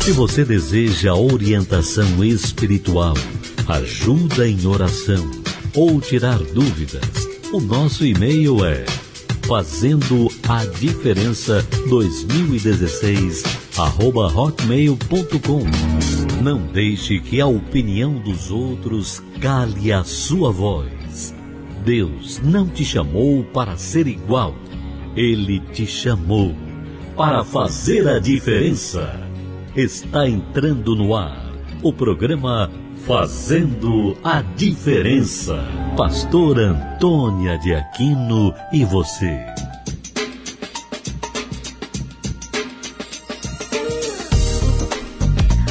Se você deseja orientação espiritual, ajuda em oração ou tirar dúvidas, o nosso e-mail é fazendo a diferença 2016 arroba hotmail.com. Não deixe que a opinião dos outros cale a sua voz. Deus não te chamou para ser igual. Ele te chamou para fazer a diferença. Está entrando no ar o programa Fazendo a Diferença. Pastor Antônia de Aquino e você.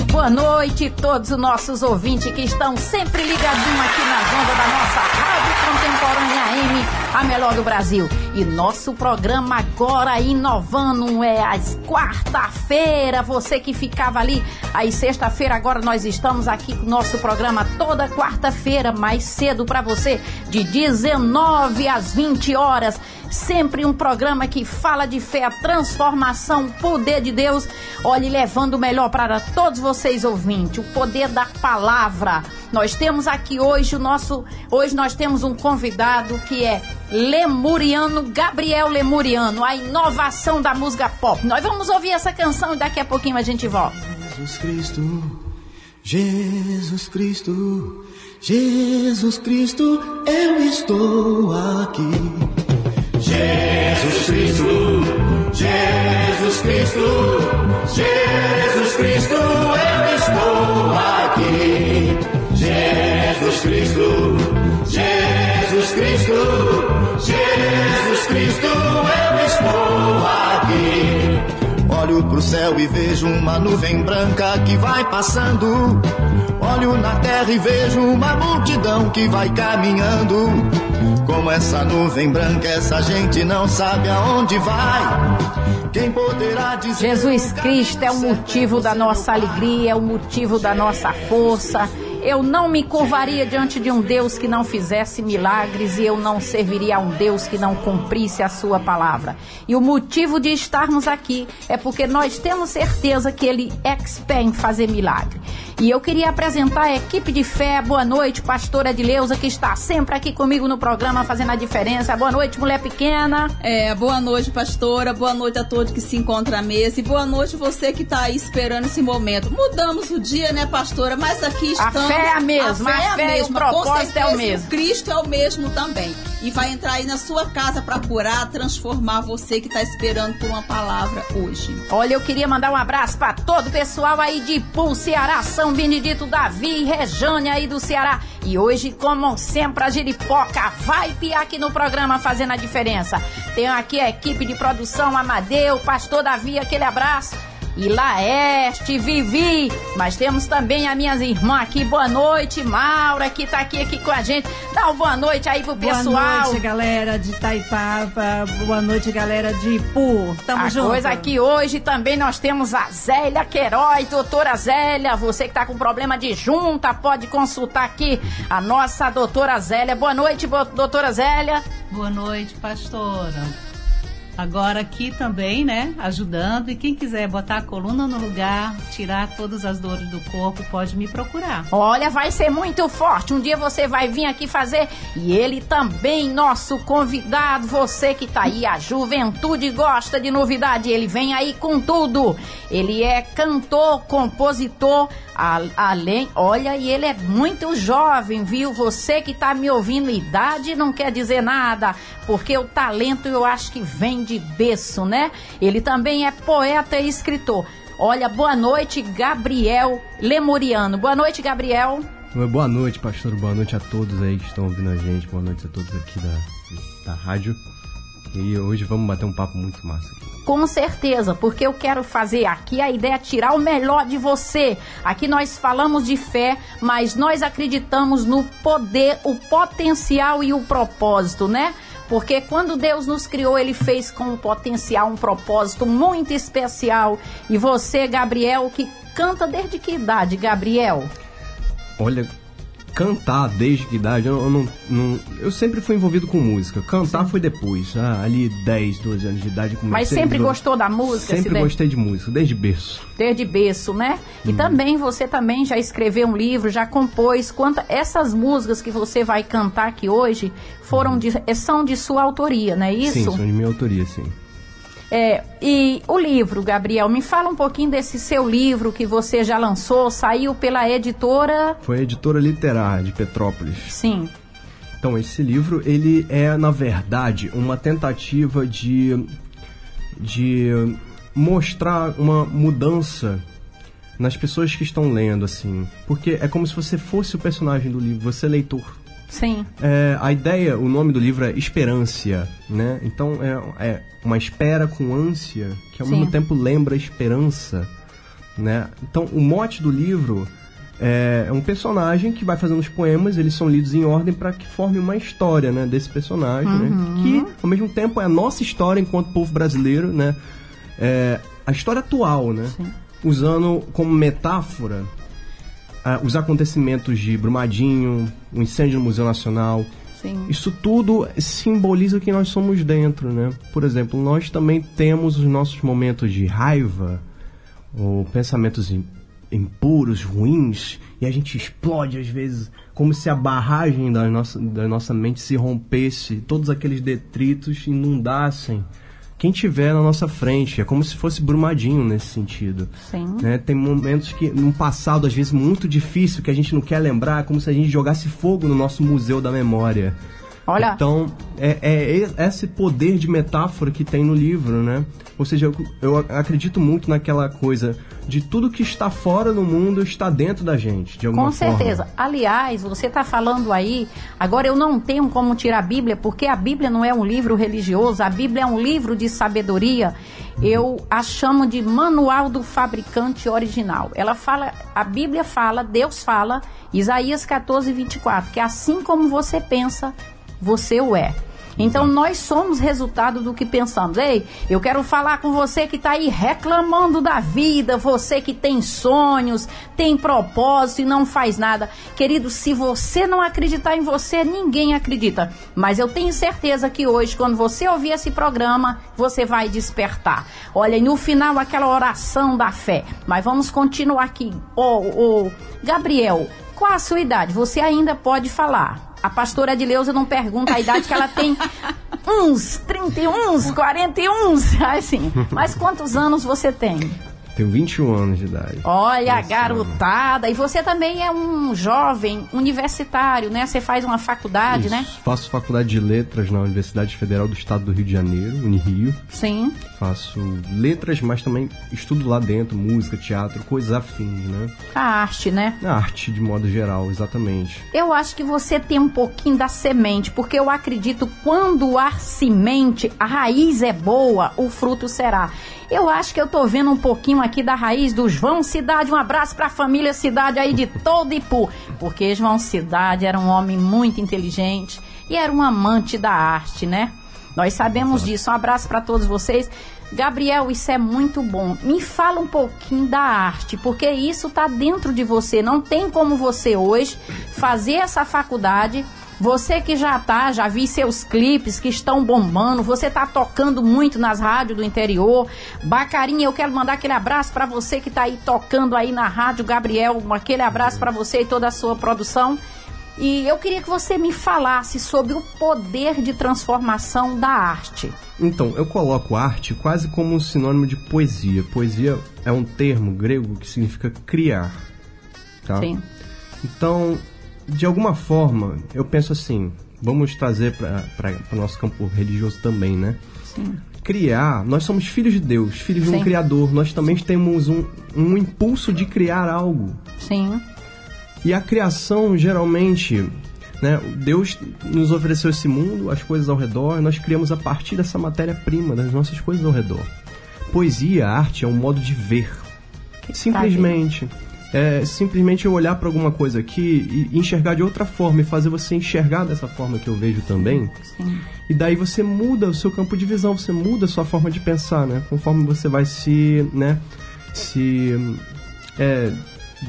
Boa noite, todos os nossos ouvintes que estão sempre ligadinhos aqui nas ondas da nossa Rádio Contemporânea AM, a melhor do Brasil. E nosso programa agora inovando é às quarta-feira. Você que ficava ali aí sexta-feira, agora nós estamos aqui com nosso programa toda quarta-feira, mais cedo para você, de 19 às 20 horas. Sempre um programa que fala de fé, a transformação, o poder de Deus. Olhe, levando o melhor para todos vocês ouvintes, o poder da palavra. Nós temos aqui hoje o nosso, hoje nós temos um convidado que é Lemuriano, Gabriel Lemuriano, a inovação da música pop. Nós vamos ouvir essa canção e daqui a pouquinho a gente volta. Jesus Cristo, Jesus Cristo, Jesus Cristo, eu estou aqui. Cristo, Jesus Cristo, Jesus Cristo, eu estou aqui. Jesus Cristo, Jesus Cristo, Jesus Cristo, eu estou aqui. Olho pro céu e vejo uma nuvem branca que vai passando. Olho na terra e vejo uma multidão que vai caminhando. Como essa nuvem branca, essa gente não sabe aonde vai. Quem poderá dizer. Jesus Cristo é o motivo da nossa alegria, é o motivo da nossa força. Eu não me curvaria diante de um Deus que não fizesse milagres e eu não serviria a um Deus que não cumprisse a sua palavra. E o motivo de estarmos aqui é porque nós temos certeza que ele é expert em fazer milagre. E eu queria apresentar a equipe de fé. Boa noite, pastora Edileuza, que está sempre aqui comigo no programa fazendo a diferença. Boa noite, mulher pequena. É, boa noite, pastora. Boa noite a todos que se encontram à mesa. E boa noite você que está aí esperando esse momento. Mudamos o dia, né, pastora? Mas aqui estamos. A fé é a mesma, a fé, a fé é a mesma. o propósito é o mesmo. Cristo é o mesmo também. E vai entrar aí na sua casa para curar, transformar você que está esperando por uma palavra hoje. Olha, eu queria mandar um abraço para todo o pessoal aí de Pul, Ceará, São Benedito, Davi, Rejane aí do Ceará. E hoje, como sempre, a Giripoca vai piar aqui no programa fazendo a diferença. Tem aqui a equipe de produção, Amadeu, Pastor Davi, aquele abraço e Laeste, Vivi. Mas temos também as minhas irmãs aqui. Boa noite, Maura, que tá aqui, aqui com a gente. Dá uma boa noite aí pro pessoal. Boa noite, galera de Taipava. Boa noite, galera de Ipu. Tamo a junto. coisa aqui hoje também nós temos a Zélia Queiroz, doutora Zélia. Você que tá com problema de junta, pode consultar aqui a nossa doutora Zélia. Boa noite, doutora Zélia. Boa noite, pastora. Agora aqui também, né, ajudando. E quem quiser botar a coluna no lugar, tirar todas as dores do corpo, pode me procurar. Olha, vai ser muito forte. Um dia você vai vir aqui fazer. E ele também, nosso convidado, você que tá aí, a juventude gosta de novidade. Ele vem aí com tudo. Ele é cantor, compositor, além, olha, e ele é muito jovem, viu? Você que tá me ouvindo, idade não quer dizer nada, porque o talento eu acho que vem de berço, né? Ele também é poeta e escritor. Olha, boa noite, Gabriel Lemuriano. Boa noite, Gabriel. Boa noite, pastor. Boa noite a todos aí que estão ouvindo a gente. Boa noite a todos aqui da, da rádio. E hoje vamos bater um papo muito massa aqui. Com certeza, porque eu quero fazer aqui a ideia é tirar o melhor de você. Aqui nós falamos de fé, mas nós acreditamos no poder, o potencial e o propósito, né? Porque quando Deus nos criou, Ele fez com um potencial, um propósito muito especial. E você, Gabriel, que canta desde que idade, Gabriel? Olha, cantar desde que idade, eu, eu não, não- eu sempre fui envolvido com música. Cantar foi depois, ah, ali 10, 12 anos de idade. comecei Mas sempre gostou da música? Sempre Sidney? gostei de música, desde berço. Desde berço, né? E também você também já escreveu um livro, já compôs. Quanta, essas músicas que você vai cantar aqui hoje foram de, eh, são de sua autoria, não é isso? Sim, são de minha autoria, sim. É, e o livro, Gabriel, me fala um pouquinho desse seu livro que você já lançou, saiu pela editora. Foi a editora literária de Petrópolis. Sim, Então, esse livro, ele é, na verdade, uma tentativa de, de mostrar uma mudança nas pessoas que estão lendo, assim. Porque é como se você fosse o personagem do livro, você é leitor. Sim, É, a ideia, o nome do livro é Esperância, né? Então é, é uma espera com ânsia, que ao Sim. mesmo tempo lembra esperança, né? Então o mote do livro é, é um personagem que vai fazendo os poemas, eles são lidos em ordem para que forme uma história, né? Desse personagem, né? Que ao mesmo tempo é a nossa história enquanto povo brasileiro, né? É, a história atual, né? Usando como metáfora ah, os acontecimentos de Brumadinho, o incêndio no Museu Nacional. sim. Isso tudo simboliza o que nós somos dentro, né? Por exemplo, nós também temos os nossos momentos de raiva, ou pensamentos im- impuros, ruins, e a gente explode às vezes, como se a barragem da nossa, da nossa mente se rompesse, todos aqueles detritos inundassem quem tiver na nossa frente. É como se fosse Brumadinho nesse sentido. Sim. né? Tem momentos que, num passado, às vezes, muito difícil, que a gente não quer lembrar, como se a gente jogasse fogo no nosso museu da memória. Olha, Então, é, é esse poder de metáfora que tem no livro, né? Ou seja, eu, eu acredito muito naquela coisa de tudo que está fora do mundo está dentro da gente, de alguma Com forma. certeza. Aliás, você está falando aí. Agora eu não tenho como tirar a Bíblia, porque a Bíblia não é um livro religioso, a Bíblia é um livro de sabedoria. Eu a chamo de manual do fabricante original. Ela fala, a Bíblia fala, Deus fala, Isaías 14, 24, que assim como você pensa, você o é. Então nós somos resultado do que pensamos. Ei, eu quero falar com você que está aí reclamando da vida, você que tem sonhos, tem propósito e não faz nada. Querido, se você não acreditar em você, ninguém acredita. Mas eu tenho certeza que hoje, quando você ouvir esse programa, você vai despertar. Olha, e no final aquela oração da fé. Mas vamos continuar aqui. Ô, ô, Gabriel, qual a sua idade? Você ainda pode falar. A pastora Adileuza não pergunta a idade que ela tem. Uns 31, uns 41, assim. Mas quantos anos você tem? Tenho 21 anos de idade. Olha, a garotada. E você também é um jovem universitário, né? Você faz uma faculdade, Isso. né? Faço faculdade de letras na Universidade Federal do Estado do Rio de Janeiro, Unirio. Sim. Faço letras, mas também estudo lá dentro, música, teatro, coisas afins, né? A arte, né? Na arte, de modo geral, exatamente. Eu acho que você tem um pouquinho da semente, porque eu acredito quando há semente, a raiz é boa, o fruto será. Eu acho que eu tô vendo um pouquinho aqui da raiz do João Cidade. Um abraço pra família Cidade aí de todo Ipu. Porque João Cidade era um homem muito inteligente e era um amante da arte, né? Nós sabemos disso. Um abraço para todos vocês. Gabriel, isso é muito bom. Me fala um pouquinho da arte, porque isso está dentro de você. Não tem como você hoje fazer essa faculdade. Você que já tá, já vi seus clipes que estão bombando, você tá tocando muito nas rádios do interior. Bacarinha, eu quero mandar aquele abraço para você que tá aí tocando aí na rádio, Gabriel, aquele abraço para você e toda a sua produção. E eu queria que você me falasse sobre o poder de transformação da arte. Então, eu coloco arte quase como um sinônimo de poesia. Poesia é um termo grego que significa criar. Tá? Sim. Então, de alguma forma, eu penso assim, vamos trazer para o nosso campo religioso também, né? Sim. Criar, nós somos filhos de Deus, filhos de Sim. um Criador, nós também temos um, um impulso de criar algo. Sim. E a criação, geralmente, né, Deus nos ofereceu esse mundo, as coisas ao redor, nós criamos a partir dessa matéria-prima, das nossas coisas ao redor. Poesia, arte é um modo de ver. Simplesmente. É simplesmente eu olhar para alguma coisa aqui e enxergar de outra forma e fazer você enxergar dessa forma que eu vejo também. Sim. E daí você muda o seu campo de visão, você muda a sua forma de pensar, né? Conforme você vai se, né, se é,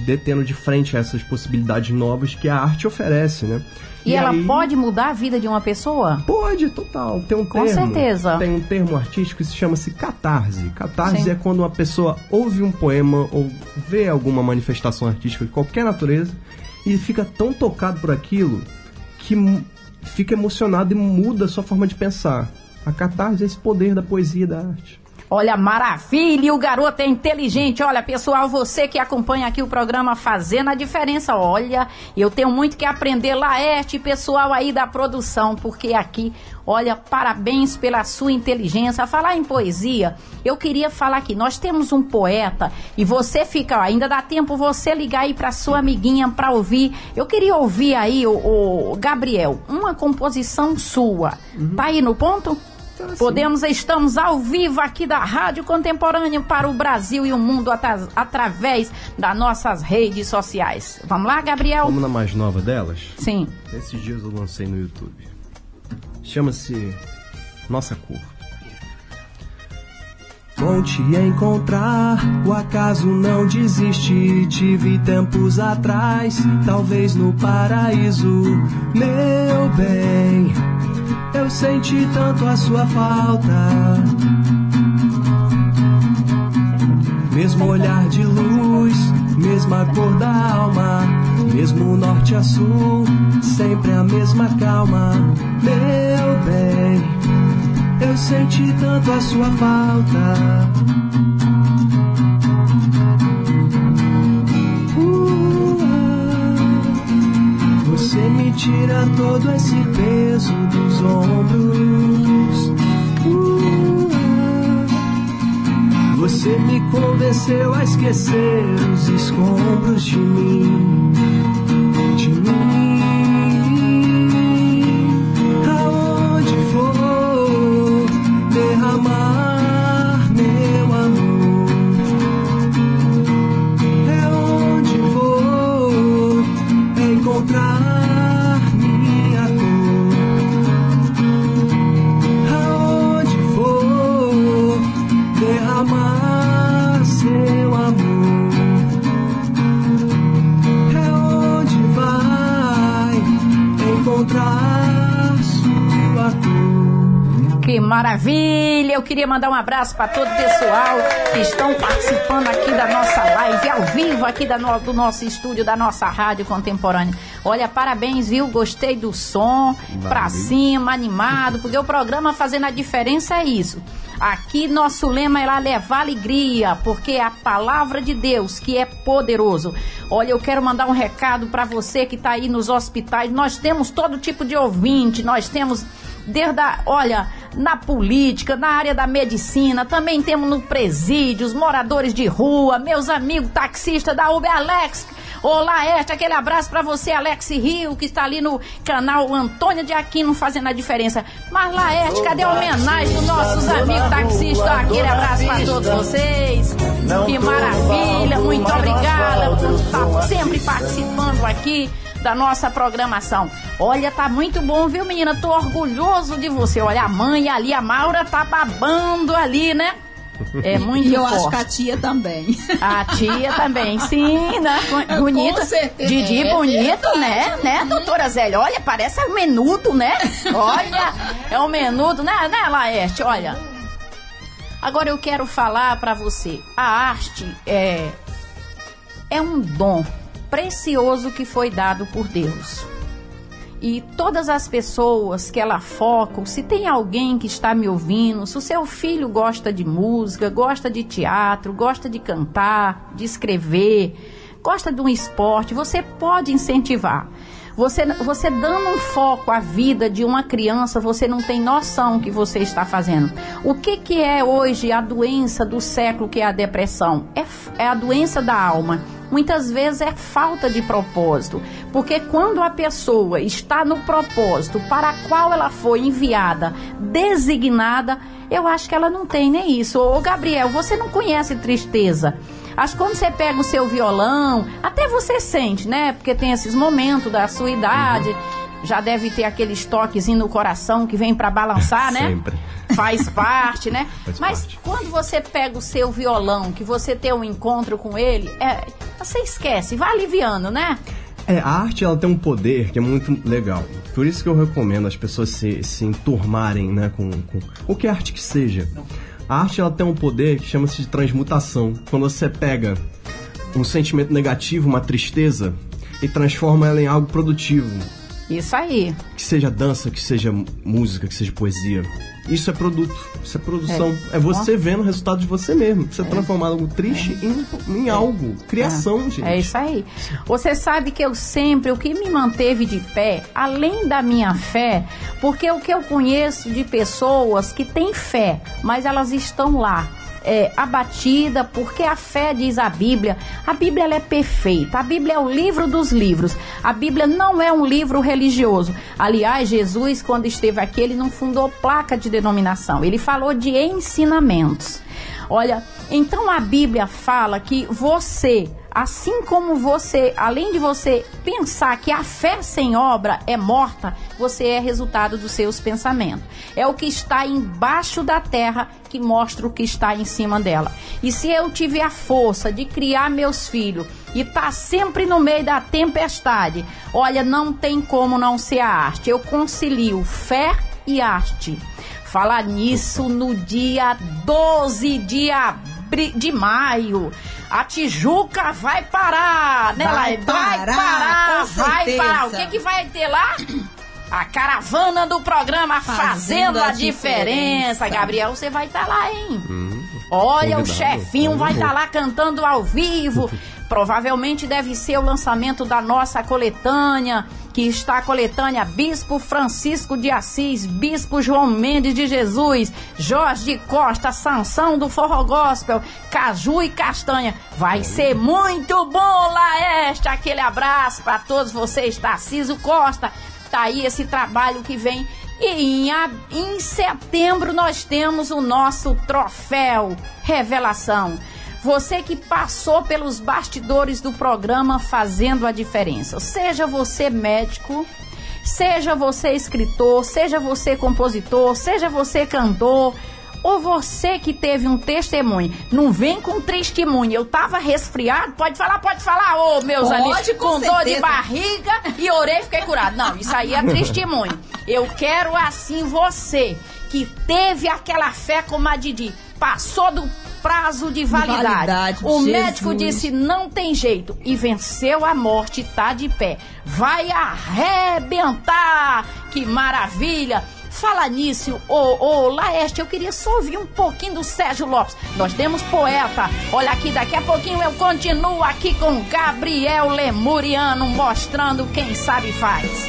detendo de frente a essas possibilidades novas que a arte oferece, né? E, ela aí- pode mudar a vida de uma pessoa? Pode, total. Tem um Com termo. certeza. Tem um termo artístico que se chama-se catarse. Catarse Sim. é quando uma pessoa ouve um poema ou vê alguma manifestação artística de qualquer natureza e fica tão tocado por aquilo que fica emocionado e muda a sua forma de pensar. A catarse é esse poder da poesia e da arte. Olha, maravilha! O garoto é inteligente. Olha, pessoal, você que acompanha aqui o programa Fazendo a Diferença, olha, eu tenho muito que aprender, Laerte, pessoal aí da produção, porque aqui, olha, parabéns pela sua inteligência. Falar em poesia, eu queria falar aqui, nós temos um poeta e você fica, ó, ainda dá tempo você ligar aí pra sua amiguinha pra ouvir. Eu queria ouvir aí, o, o Gabriel, uma composição sua. Tá aí no ponto? Podemos, estamos ao vivo aqui da Rádio Contemporânea para o Brasil e o mundo atra- através das nossas redes sociais. Vamos lá, Gabriel? Vamos na mais nova delas? Sim. Esses dias eu lancei no YouTube. Chama-se Nossa Cor. Vou te encontrar, o acaso não desiste. Tive tempos atrás, talvez no paraíso. Meu bem, eu senti tanto a sua falta. Mesmo olhar de luz, mesma cor da alma, mesmo norte a sul, sempre a mesma calma. Meu bem, eu senti tanto a sua falta. Você me tira todo esse peso dos ombros. Você me convenceu a esquecer os escombros de mim, maravilha! Eu queria mandar um abraço para todo o pessoal que estão participando aqui da nossa live, ao vivo aqui da no- do nosso estúdio, da nossa rádio contemporânea. Olha, parabéns, viu? Gostei do som, pra cima, animado, porque o programa Fazendo a Diferença é isso. Aqui nosso lema é lá levar alegria, porque é a palavra de Deus que é poderoso. Olha, eu quero mandar um recado para você que está aí nos hospitais. Nós temos todo tipo de ouvinte, nós temos desde a, olha, na política, na área da medicina, também temos no presídio, os moradores de rua, meus amigos taxistas da Uber Alex. Olá, Este, aquele abraço pra você, Alex Rio, que está ali no canal Antônio de Aquino fazendo a diferença. Mas Laerte, cadê a homenagem dos nossos amigos taxistas? Aquele abraço pra todos vocês. Que maravilha, muito obrigada por estar sempre participando aqui da nossa programação. Olha, tá muito bom, viu, menina? Tô orgulhoso de você. Olha, a mãe ali, a Maura tá babando ali, né? É muito E eu forte. acho que a tia também. A tia também, sim, né? Certeza. Didi É bonito, né? Né, doutora Zélia? Olha, parece um menudo, né? Olha, é um menudo, né, né, Laerte? Olha. Agora eu quero falar pra você. A arte é é um dom precioso que foi dado por Deus. E todas as pessoas que ela foca, se tem alguém que está me ouvindo, se o seu filho gosta de música, gosta de teatro, gosta de cantar, de escrever, gosta de um esporte, você pode incentivar. Você, você dando um foco à vida de uma criança, você não tem noção que você está fazendo. O que, que é hoje a doença do século, que é a depressão? É, é a doença da alma. Muitas vezes é falta de propósito, porque quando a pessoa está no propósito para qual ela foi enviada, designada, eu acho que ela não tem nem isso. Ô Gabriel, você não conhece tristeza. Acho que quando você pega o seu violão, até você sente, né? Porque tem esses momentos da sua idade, já deve ter aqueles toquezinho no coração que vem para balançar, né? Sempre. Faz parte, né? Faz Mas parte. quando você pega o seu violão, que você tem um encontro com ele, é, você esquece, vai aliviando, né? É, a arte ela tem um poder que é muito legal. Por isso que eu recomendo as pessoas se, se enturmarem né, com, com qualquer arte que seja. A arte ela tem um poder que chama-se de transmutação. Quando você pega um sentimento negativo, uma tristeza, e transforma ela em algo produtivo. Isso aí. Que seja dança, que seja música, que seja poesia. Isso é produto, isso é produção. É, é você vendo o resultado de você mesmo. Você é. transformar algo triste é. em, em é. algo. Criação, é. gente. É isso aí. Você sabe que eu sempre, o que me manteve de pé, além da minha fé, porque o que eu conheço de pessoas que têm fé, mas elas estão lá é, abatida, porque a fé diz a Bíblia. A Bíblia é perfeita. A Bíblia é o livro dos livros. A Bíblia não é um livro religioso. Aliás, Jesus, quando esteve aqui, ele não fundou placa de denominação. Ele falou de ensinamentos. Olha, então a Bíblia fala que você assim como você, além de você pensar que a fé sem obra é morta, você é resultado dos seus pensamentos. É o que está embaixo da terra que mostra o que está em cima dela. E se eu tiver a força de criar meus filhos e tá sempre no meio da tempestade, olha, não tem como não ser a arte. Eu concilio fé e arte. Falar nisso no dia 12 de abril de maio. A Tijuca vai parar, né, Vai parar, vai parar, vai parar. O que, que vai ter lá? A caravana do programa Fazendo, Fazendo a, a diferença. Diferença. Gabriel, você vai estar lá, hein? Olha, o convidado, chefinho vai estar lá cantando ao vivo. Provavelmente deve ser o lançamento da nossa coletânea, que está a coletânea Bispo Francisco de Assis, Bispo João Mendes de Jesus, Jorge Costa, Sansão do Forró Gospel, Caju e Castanha. Vai ser muito bom, Laeste! Aquele abraço para todos vocês, Tarciso Costa. Tá aí esse trabalho que vem e em, em setembro nós temos o nosso troféu Revelação. Você que passou pelos bastidores do programa fazendo a diferença. Seja você médico, seja você escritor, seja você compositor, seja você cantor, ou você que teve um testemunho. Não vem com testemunho. Eu tava resfriado, pode falar, pode falar, ô meus Pode, amigos, com com dor de barriga e orei e fiquei curado. Não, isso aí é testemunho. Eu quero assim você que teve aquela fé como a Didi, passou do prazo de validade. Validade, o Jesus. médico disse não tem jeito e venceu a morte, tá de pé. Vai arrebentar! Que maravilha! Fala nisso, ô, ô Laeste, eu queria só ouvir um pouquinho do Sérgio Lopes. Nós temos poeta. Olha aqui, daqui a pouquinho eu continuo aqui com Gabriel Lemuriano, mostrando quem sabe faz.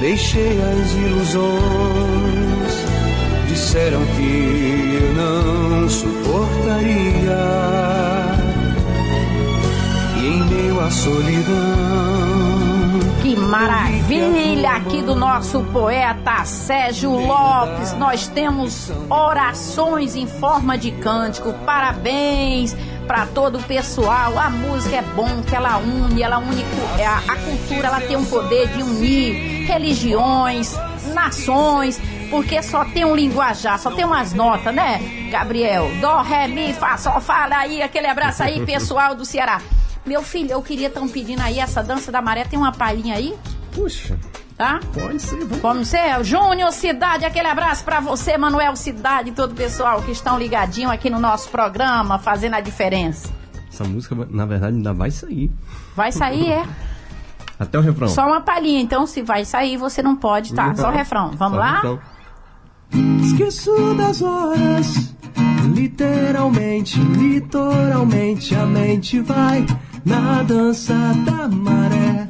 deixei as ilusões. Disseram que eu não suportaria. E em meio à solidão. Que maravilha aqui do nosso poeta Sérgio Lopes. Nós temos orações em forma de cântico. Parabéns para todo o pessoal. A música é bom que ela une, ela une é, a, a cultura, ela tem um poder de unir religiões, nações. Porque só tem um linguajar, só tem umas notas, né, Gabriel? Dó, ré, mi, fá, sol, fala aí, aquele abraço aí, pessoal do Ceará. Meu filho, eu queria tão pedindo aí essa dança da maré. Tem uma palhinha aí, Puxa, tá? pode ser. vamos. Como ser? Júnior Cidade, aquele abraço pra você, Manuel Cidade e todo o pessoal que estão ligadinho aqui no nosso programa, fazendo a diferença. Essa música, na verdade, ainda vai sair. Vai sair, é? Até o refrão. Só uma palhinha, então se vai sair, você não pode, tá? Só o refrão. Vamos Só lá? refrão. Esqueço das horas, literalmente, litoralmente, a mente vai na dança da maré.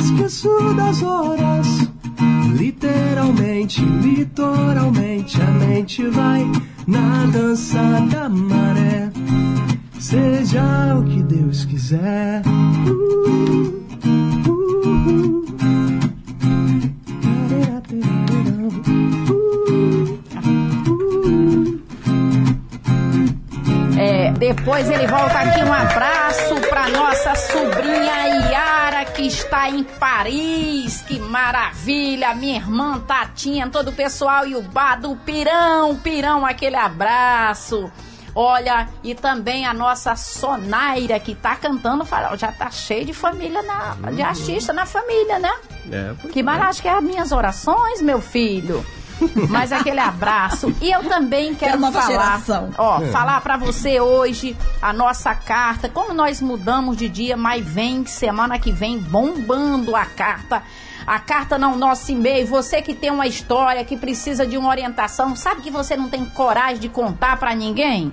Esqueço das horas, literalmente, litoralmente, a mente vai na dança da maré. Seja o que Deus quiser. É, depois ele volta aqui um abraço pra nossa sobrinha Yara que está em Paris. Que maravilha! Minha irmã Tatinha, todo o pessoal e o bar do Pirão, Pirão, aquele abraço. Olha, e também a nossa Sonaira que tá cantando farol. Já tá cheio de família, na, de artista na família, né? É, Que maravilha, que é as minhas orações, meu filho. Mas aquele abraço. E eu também quero É falar, geração. ó, falar para você hoje a nossa carta, como nós mudamos de dia, mas vem semana que vem bombando a carta. A carta no nosso e-mail, você que tem uma história que precisa de uma orientação, sabe que você não tem coragem de contar para ninguém?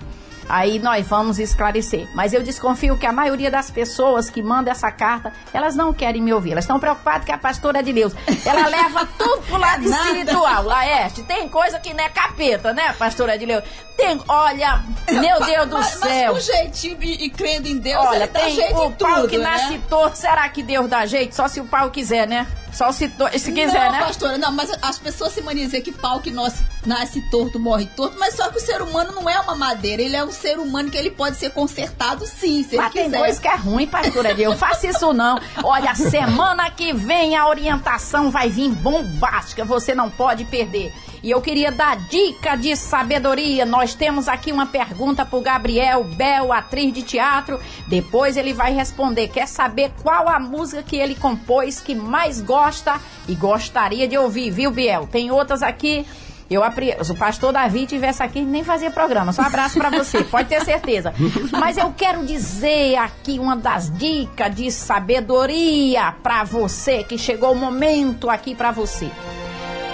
Aí nós vamos esclarecer. Mas eu desconfio que a maioria das pessoas que mandam essa carta, elas não querem me ouvir. Elas estão preocupadas que a pastora é de Deus. Ela leva tudo pro lado espiritual. Laerte, tem coisa que não é capeta, né, pastora de Deus? Tem, olha, meu Deus do mas, céu. Mas com jeitinho e, e crendo em Deus, Olha, ele dá tem jeito o pau tudo, que nasce né? torto. Será que Deus dá jeito? Só se o pau quiser, né? Só se, to- se quiser, não, né? pastora, não, mas as pessoas se dizer que pau que nasce, nasce torto, morre torto, mas só que o ser humano não é uma madeira, ele é um ser humano que ele pode ser consertado sim, se Mas ele tem quiser. coisa que é ruim, pastora de Deus. Faça isso não. Olha, semana que vem a orientação vai vir bombástica. Você não pode perder. E eu queria dar dica de sabedoria. Nós temos aqui uma pergunta pro Gabriel Bel, atriz de teatro. Depois ele vai responder. Quer saber qual a música que ele compôs que mais gosta e gostaria de ouvir, viu, Biel? Tem outras aqui. Eu. Se o pastor Davi tivesse aqui, nem fazia programa. Só um abraço pra você, pode ter certeza. Mas eu quero dizer aqui uma das dicas de sabedoria pra você, que chegou o momento aqui pra você.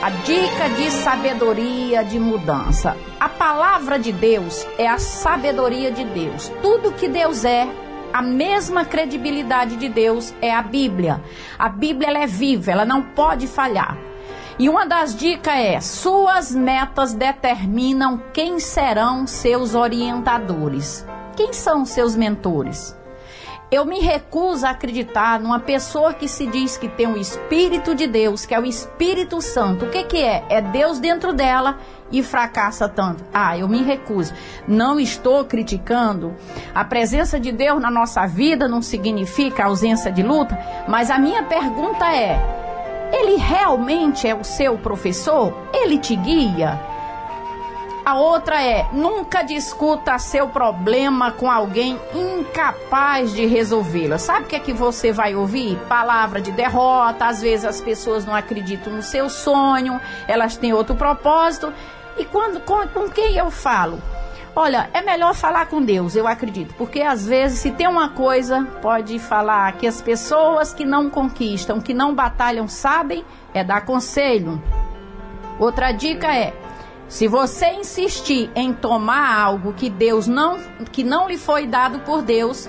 A dica de sabedoria de mudança. A palavra de Deus é a sabedoria de Deus. Tudo que Deus é, a mesma credibilidade de Deus é a Bíblia. A Bíblia é viva, ela não pode falhar. E uma das dicas é: suas metas determinam quem serão seus orientadores. Quem são seus mentores? Eu me recuso a acreditar numa pessoa que se diz que tem o Espírito de Deus, que é o Espírito Santo. O que, que é? É Deus dentro dela e fracassa tanto. Ah, eu me recuso. Não estou criticando. A presença de Deus na nossa vida não significa ausência de luta, mas a minha pergunta é: ele realmente é o seu professor? Ele te guia? A outra é: nunca discuta seu problema com alguém incapaz de resolvê-lo. Sabe o que é que você vai ouvir? Palavra de derrota. Às vezes as pessoas não acreditam no seu sonho, elas têm outro propósito. E quando com, com quem eu falo? Olha, é melhor falar com Deus, eu acredito, porque às vezes se tem uma coisa, pode falar que as pessoas que não conquistam, que não batalham, sabem, é dar conselho. Outra dica é: se você insistir em tomar algo que Deus não que não lhe foi dado por Deus,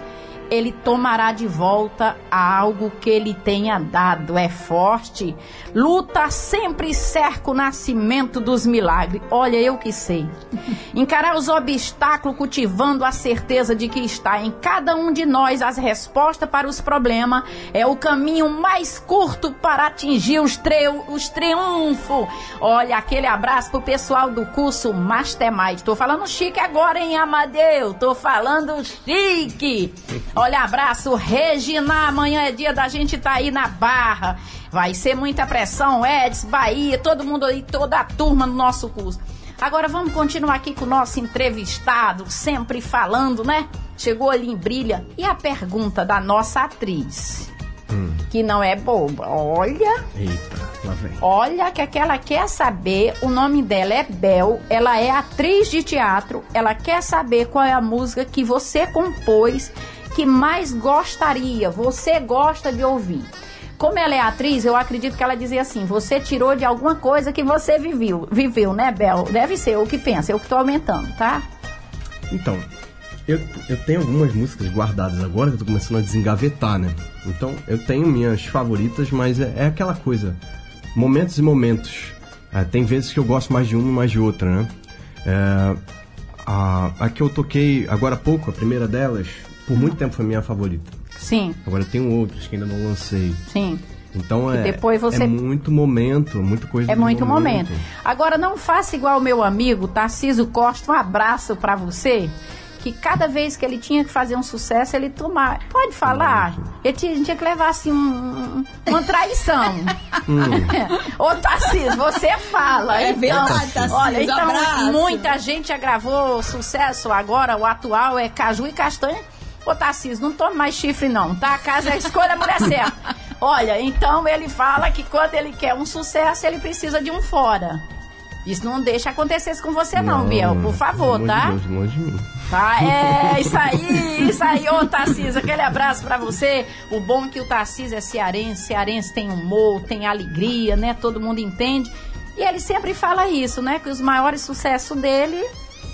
ele tomará de volta algo que ele tenha dado. É forte. Luta sempre cerca o nascimento dos milagres. Olha, eu que sei. Encarar os obstáculos cultivando a certeza de que está em cada um de nós as respostas para os problemas é o caminho mais curto para atingir os, tre os triunfos. Olha, aquele abraço pro pessoal do curso Mastermind. Tô falando chique agora, hein, Amadeu? Tô falando chique. Olha, abraço, Regina. Amanhã é dia da gente tá aí na Barra. Vai ser muita pressão, Eds, Bahia, todo mundo aí, toda a turma no nosso curso. Agora vamos continuar aqui com o nosso entrevistado, sempre falando, né? Chegou ali em brilha. E a pergunta da nossa atriz, que não é boba. Olha, Eita, lá vem. olha que aquela quer saber, o nome dela é Bel, ela é atriz de teatro, ela quer saber qual é a música que você compôs que mais gostaria, você gosta de ouvir. Como ela é atriz, eu acredito que ela dizia assim: você tirou de alguma coisa que você viveu, viveu, né, Bel? Deve ser o que pensa, eu que tô aumentando, tá? Então, eu, eu tenho algumas músicas guardadas agora que eu tô começando a desengavetar, né? Então, eu tenho minhas favoritas, mas é, é aquela coisa. momentos e momentos. É, tem vezes que eu gosto mais de uma e mais de outra, né? É, a, a que eu toquei agora há pouco, a primeira delas, por muito tempo foi minha favorita. Sim, Agora tem outras que ainda não lancei. sim. Então é, depois você- é muito momento, muita coisa É muito momento. Agora, não faça igual o meu amigo Tarciso Costa. Um abraço pra você. Que cada vez que ele tinha que fazer um sucesso, ele tomar. Pode falar? Ele tinha, tinha que levar assim um- um- uma traição. Ô, Tarciso, você fala. É então, verdade, Tarcísio, Olha, então, abraço. muita gente já gravou sucesso agora. O atual é Caju e Castanha. Ô, Tarcísio, não tome mais chifre, não, tá? A casa é a escolha a mulher certa. Olha, então ele fala que quando ele quer um sucesso, ele precisa de um fora. Isso não deixa acontecer isso com você, não, Biel. Por favor, tá? de Deus, longe de mim. Tá, é isso aí, isso aí, ô Tarcísio, aquele abraço pra você. O bom é que o Tarcísio é cearense, cearense tem humor, tem alegria, né? Todo mundo entende. E ele sempre fala isso, né? Que os maiores sucessos dele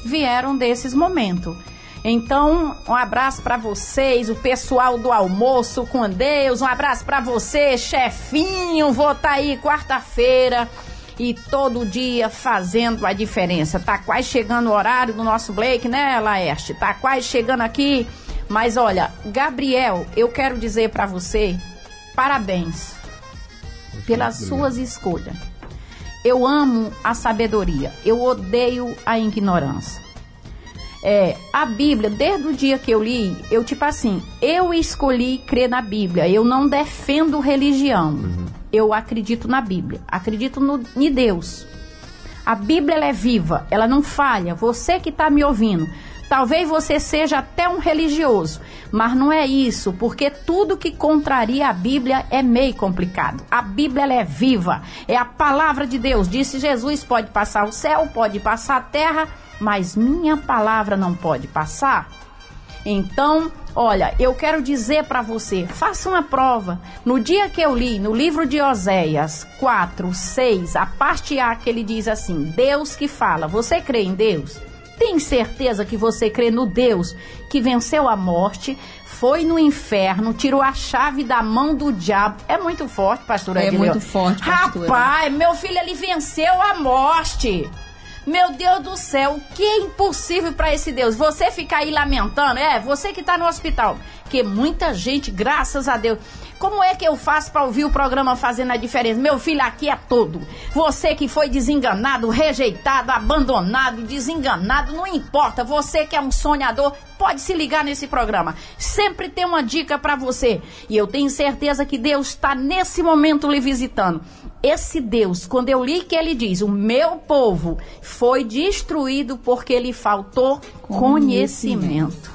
vieram desses momentos. Então, um abraço pra vocês, o pessoal do almoço com Deus. Um abraço pra você, chefinho. Vou estar aí quarta-feira e todo dia fazendo a diferença. Tá quase chegando o horário do nosso Blake, né, Laerte? Tá quase chegando aqui. Mas olha, Gabriel, eu quero dizer pra você, parabéns pelas suas escolhas. Eu amo a sabedoria, eu odeio a ignorância. É, a Bíblia, desde o dia que eu li, eu tipo assim, eu escolhi crer na Bíblia. Eu não defendo religião. Eu acredito na Bíblia. Acredito no, em Deus. A Bíblia ela é viva, ela não falha. Você que está me ouvindo, talvez você seja até um religioso, mas não é isso, porque tudo que contraria a Bíblia é meio complicado. A Bíblia ela é viva, é a palavra de Deus. Disse Jesus: pode passar o céu, pode passar a terra, mas minha palavra não pode passar. Então, olha, eu quero dizer para você, faça uma prova. No dia que eu li no livro de Oséias 4, 6, a parte A que ele diz assim: Deus que fala, você crê em Deus? Tem certeza que você crê no Deus que venceu a morte, foi no inferno, tirou a chave da mão do diabo? É muito forte, pastora É Edileu. muito forte, pastora. Rapaz, meu filho, ele venceu a morte. Meu Deus do céu, o que é impossível para esse Deus? Você ficar aí lamentando, é, você que tá no hospital, que muita gente, graças a Deus. Como é que eu faço para ouvir o programa fazendo a diferença? Meu filho aqui é todo. Você que foi desenganado, rejeitado, abandonado, desenganado, não importa. Você que é um sonhador, pode se ligar nesse programa. Sempre tem uma dica para você. E eu tenho certeza que Deus está nesse momento lhe visitando. Esse Deus, quando eu li que ele diz: O meu povo foi destruído porque lhe faltou conhecimento.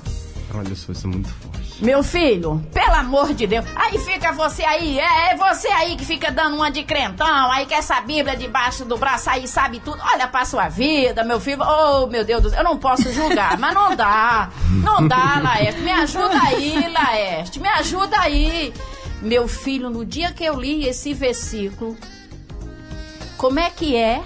Olha só, isso é muito forte. Meu filho, pelo amor de Deus. Aí fica você aí, é, é você aí que fica dando uma de crentão, aí com essa Bíblia debaixo do braço, aí sabe tudo. Olha pra sua vida, meu filho. Oh, meu Deus do céu, eu não posso julgar, mas não dá. Não dá, Laerte. Me ajuda aí, Laerte. Me ajuda aí. Meu filho, no dia que eu li esse versículo, como é que é?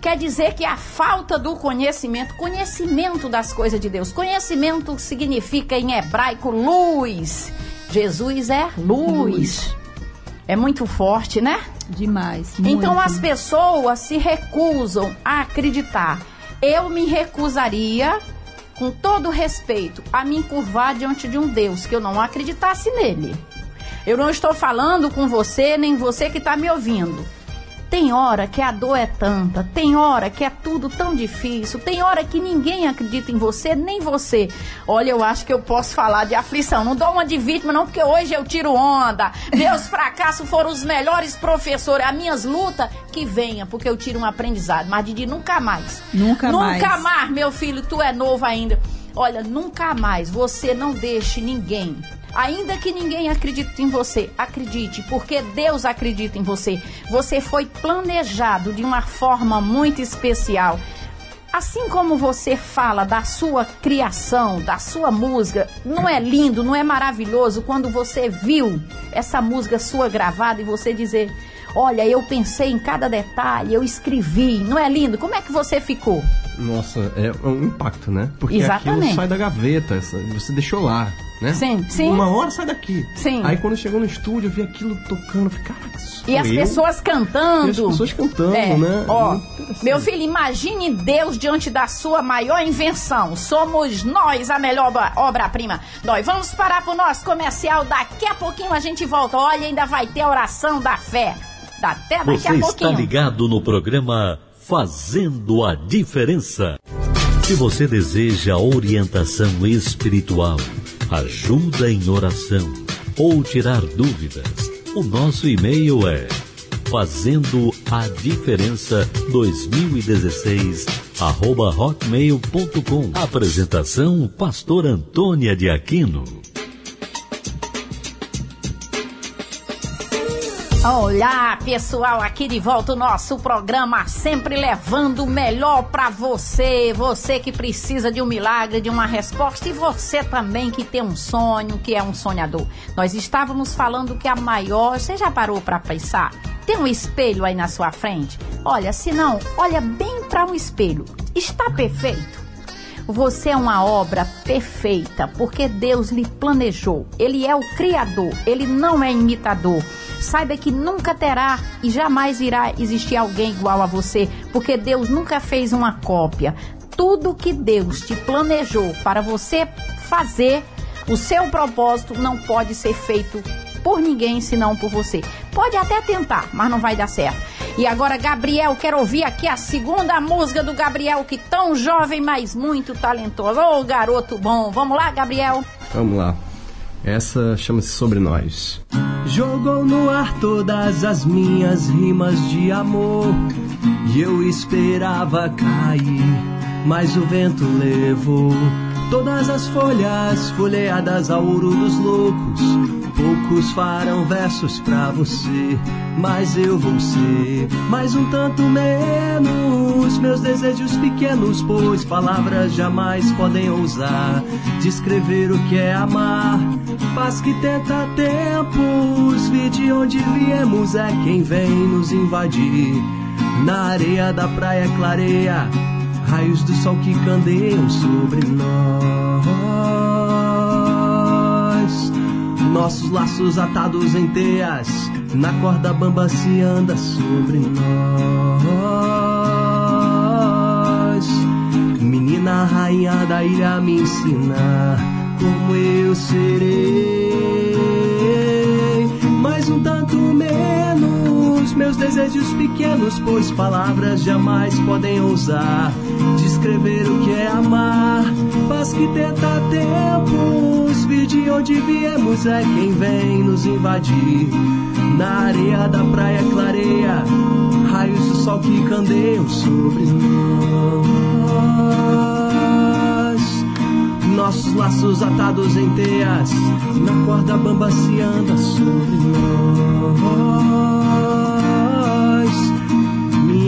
Quer dizer que a falta do conhecimento, conhecimento das coisas de Deus. Conhecimento significa em hebraico luz. Jesus é luz. É muito forte, né? Demais. Então muito. as pessoas se recusam a acreditar. Eu me recusaria, com todo respeito, a me curvar diante de um Deus que eu não acreditasse nele. Eu não estou falando com você, nem você que está me ouvindo. Tem hora que a dor é tanta, tem hora que é tudo tão difícil, tem hora que ninguém acredita em você, nem você. Olha, eu acho que eu posso falar de aflição. Não dou uma de vítima, não, porque hoje eu tiro onda. Meus fracassos foram os melhores professores. As minhas lutas, que venha, porque eu tiro um aprendizado. Mas Didi, nunca mais. Nunca mais. Nunca mais, meu filho, tu é novo ainda. Olha, nunca mais você não deixe ninguém Ainda que ninguém acredite em você, acredite, porque Deus acredita em você. Você foi planejado de uma forma muito especial. Assim como você fala da sua criação, da sua música, não é lindo, não é maravilhoso quando você viu essa música sua gravada e você dizer: Olha, eu pensei em cada detalhe, eu escrevi, não é lindo? Como é que você ficou? Nossa, é um impacto, né? Porque Exatamente. aquilo sai da gaveta, você deixou lá, né? Sim, sim. Uma hora sai daqui. Sim. Aí quando chegou no estúdio, eu vi aquilo tocando, eu falei, caraca, sou E as eu? pessoas cantando. E as pessoas cantando, É, né? Ó, meu filho, imagine Deus diante da sua maior invenção. Somos nós a melhor obra- obra-prima. Nós vamos parar pro nosso comercial. Daqui a pouquinho a gente volta. Olha, ainda vai ter a oração da fé. Até daqui Você a está pouquinho. ligado no programa Fazendo a Diferença. Se você deseja orientação espiritual, ajuda em oração ou tirar dúvidas, o nosso e-mail é fazendo a diferença 2016 arroba hotmail.com Apresentação Pastor Antônia de Aquino. Olá, pessoal, aqui de volta o nosso programa, sempre levando o melhor pra você, você que precisa de um milagre, de uma resposta e você também que tem um sonho, que é um sonhador. Nós estávamos falando que a maior, você já parou pra pensar? Tem um espelho aí na sua frente? Olha, se não, olha bem pra um espelho. Está perfeito? Você é uma obra perfeita, porque Deus lhe planejou. Ele é o Criador, ele não é imitador. Saiba que nunca terá e jamais irá existir alguém igual a você, porque Deus nunca fez uma cópia. Tudo que Deus te planejou para você fazer, o seu propósito não pode ser feito por ninguém senão por você. Pode até tentar, mas não vai dar certo. E agora, Gabriel, quero ouvir aqui a segunda música do Gabriel, que tão jovem, mas muito talentoso. Ô, garoto bom. Vamos lá, Gabriel? Vamos lá. Essa chama-se Sobre Nós. Jogou no ar todas as minhas rimas de amor. E eu esperava cair, mas o vento levou todas as folhas folheadas ao ouro dos loucos. Poucos farão versos pra você, mas eu vou ser mais um tanto menos. Meus desejos pequenos, pois palavras jamais podem ousar descrever o que é amar. Paz que tenta tempos, vi de onde viemos, é quem vem nos invadir. Na areia da praia clareia, raios do sol que candeiam sobre nós. Nossos laços atados em teias, na corda bamba se anda sobre nós. Menina rainha da ilha me ensina como eu serei. Mais um tanto menos, meus desejos pequenos, pois palavras jamais podem ousar descrever o que é amar. Paz que tenta tempos, vi de onde viemos, é quem vem nos invadir. Na areia da praia clareia, raios do sol que candeiam sobre nós. Nossos laços atados em teias, na corda bamba se anda sobre nós.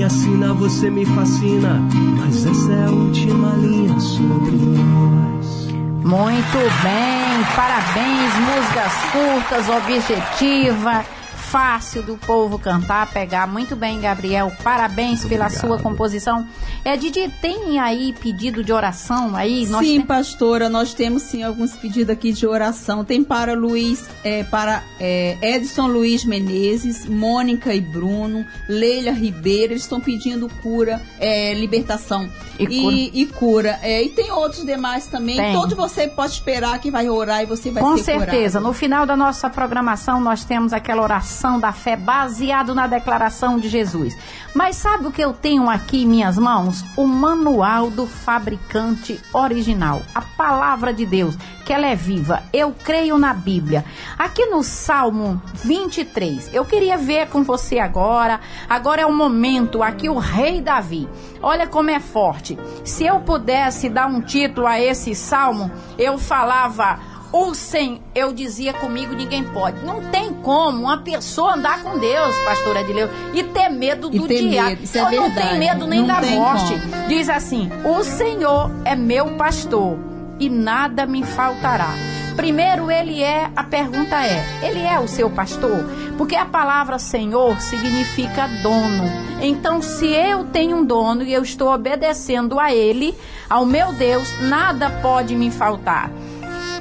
Minha sina, você me fascina, mas essa é a última linha sobre nós. Muito bem, parabéns, músicas curtas, objetiva, fácil do povo cantar, pegar. Muito bem, Gabriel, parabéns pela obrigado. sua composição. É, Didi, tem aí pedido de oração aí? Nós sim, tem- pastora, nós temos sim alguns pedidos aqui de oração. Tem para Luiz, é, para é, Edson Luiz Menezes, Mônica e Bruno, Leila Ribeiro, eles estão pedindo cura, é, libertação E cura. e cura. É, e tem outros demais também. Tem. Todos você pode esperar que vai orar e você vai Com ser certeza. curado. No final da nossa programação, nós temos aquela oração da fé baseado na declaração de Jesus. Mas sabe o que eu tenho aqui em minhas mãos? O manual do fabricante original. A palavra de Deus, que ela é viva. Eu creio na Bíblia. Aqui no Salmo 23, eu queria ver com você agora. Agora é o momento. Aqui o rei Davi. Olha como é forte. Se eu pudesse dar um título a esse salmo, eu falava o Senhor, eu dizia comigo, ninguém pode. Não tem como uma pessoa andar com Deus, pastora Adileu, e ter medo do diabo. medo, é eu não tenho medo nem Não da tem morte. como. Diz assim: O Senhor é meu pastor e nada me faltará. Primeiro, ele é, a pergunta é: ele é o seu pastor? Porque a palavra Senhor significa dono. Então, se eu tenho um dono e eu estou obedecendo a ele, ao meu Deus, nada pode me faltar.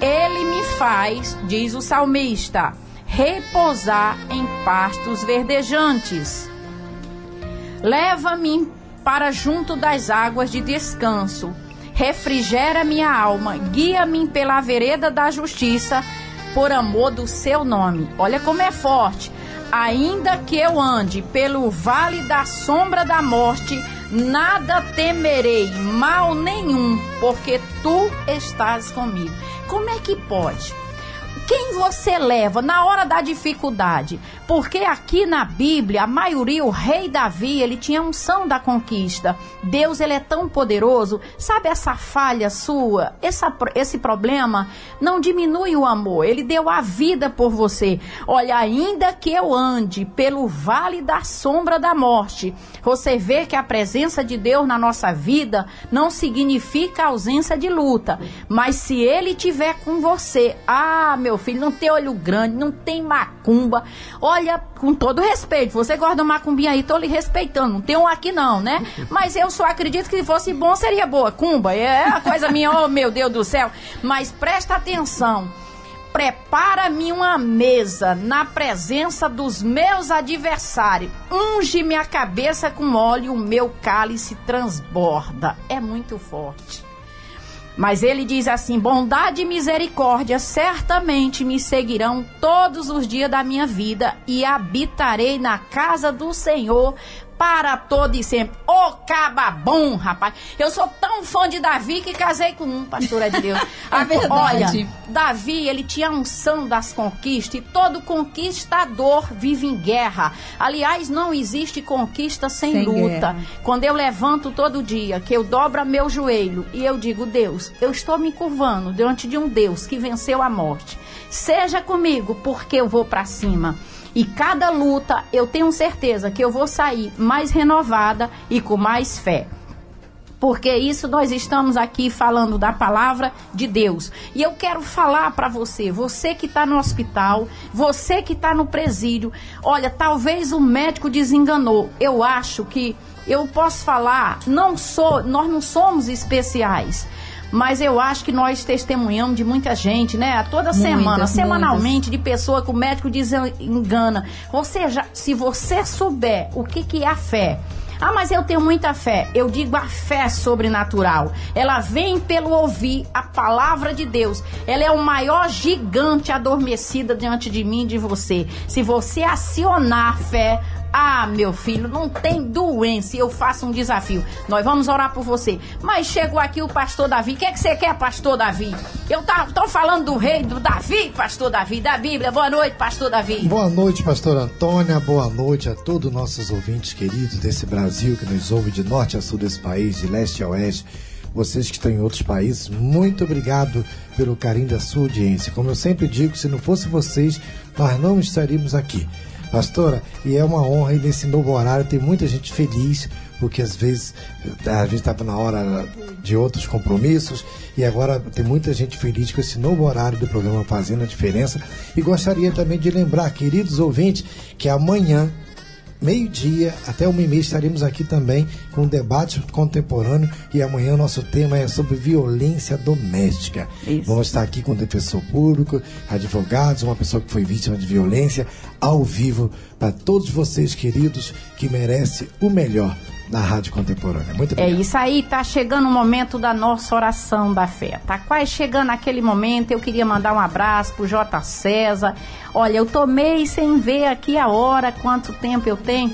Ele me faz, diz o salmista, repousar em pastos verdejantes. Leva-me para junto das águas de descanso. Refrigera minha alma, guia-me pela vereda da justiça, por amor do seu nome. Olha como é forte. Ainda que eu ande pelo vale da sombra da morte, nada temerei, mal nenhum, porque tu estás comigo. Como é que pode? Quem você leva na hora da dificuldade? Porque aqui na Bíblia, a maioria, o rei Davi, ele tinha unção da conquista. Deus, ele é tão poderoso. Sabe essa falha sua, essa, esse problema, não diminui o amor. Ele deu a vida por você. Olha, ainda que eu ande pelo vale da sombra da morte, você vê que a presença de Deus na nossa vida não significa ausência de luta. Mas se ele tiver com você, ah, meu filho, não tem olho grande, não tem macumba. Olha, com todo respeito, você gosta do macumbinha aí, tô lhe respeitando. Não tem um aqui não, né? Mas eu só acredito que se fosse bom seria boa. Cumba, é a coisa minha, oh meu Deus do céu. Mas presta atenção. Prepara-me uma mesa na presença dos meus adversários. Unge minha cabeça com óleo, o meu cálice transborda. É muito forte. Mas ele diz assim: bondade e misericórdia certamente me seguirão todos os dias da minha vida e habitarei na casa do Senhor para todo e sempre. Ô caba bom, rapaz. Eu sou tão fã de Davi que casei com um, pastora de Deus. é verdade. Olha, Davi, ele tinha a unção das conquistas e todo conquistador vive em guerra. Aliás, não existe conquista sem, Sem luta. guerra. Quando eu levanto todo dia, que eu dobro meu joelho e eu digo, Deus, eu estou me curvando diante de um Deus que venceu a morte. Seja comigo, porque eu vou para cima. E cada luta, eu tenho certeza que eu vou sair mais renovada e com mais fé. Porque isso nós estamos aqui falando da palavra de Deus. E eu quero falar para você, você que está no hospital, você que está no presídio. Olha, talvez o médico desenganou. Eu acho que eu posso falar, não sou, nós não somos especiais. Mas eu acho que nós testemunhamos de muita gente, né? Toda semana, Muitas, semanalmente, de pessoa que o médico desengana. Ou seja, se você souber o que, que é a fé, ah, mas eu tenho muita fé. Eu digo a fé sobrenatural. Ela vem pelo ouvir a palavra de Deus. Ela é o maior gigante adormecida diante de mim e de você. Se você acionar a fé, ah, meu filho, não tem doença. Eu faço um desafio. Nós vamos orar por você. Mas chegou aqui o pastor Davi. O que, é que você quer, pastor Davi? Eu tá, tô falando do rei do Davi, pastor Davi, da Bíblia. Boa noite, pastor Davi. Boa noite, pastor Antônia. Boa noite a todos os nossos ouvintes queridos desse Brasil que nos ouve de norte a sul desse país, de leste a oeste. Vocês que estão em outros países, muito obrigado pelo carinho da sua audiência. Como eu sempre digo, se não fosse vocês, nós não estaríamos aqui. Pastora, e é uma honra e nesse novo horário tem muita gente feliz, porque às vezes a gente estava na hora de outros compromissos e agora tem muita gente feliz com esse novo horário do programa Fazendo a Diferença. E gostaria também de lembrar, queridos ouvintes, que amanhã, meio-dia até uma e meia, estaremos aqui também com um debate contemporâneo e amanhã o nosso tema é sobre violência doméstica. Isso. Vamos estar aqui com o defensor público, advogados, uma pessoa que foi vítima de violência, ao vivo, para todos vocês, queridos, que merecem o melhor na Rádio Contemporânea. Muito É obrigado. isso aí, tá chegando o momento da nossa oração da fé. Tá quase chegando aquele momento. Eu queria mandar um abraço pro J. César. Olha, eu tomei sem ver aqui a hora, quanto tempo eu tenho.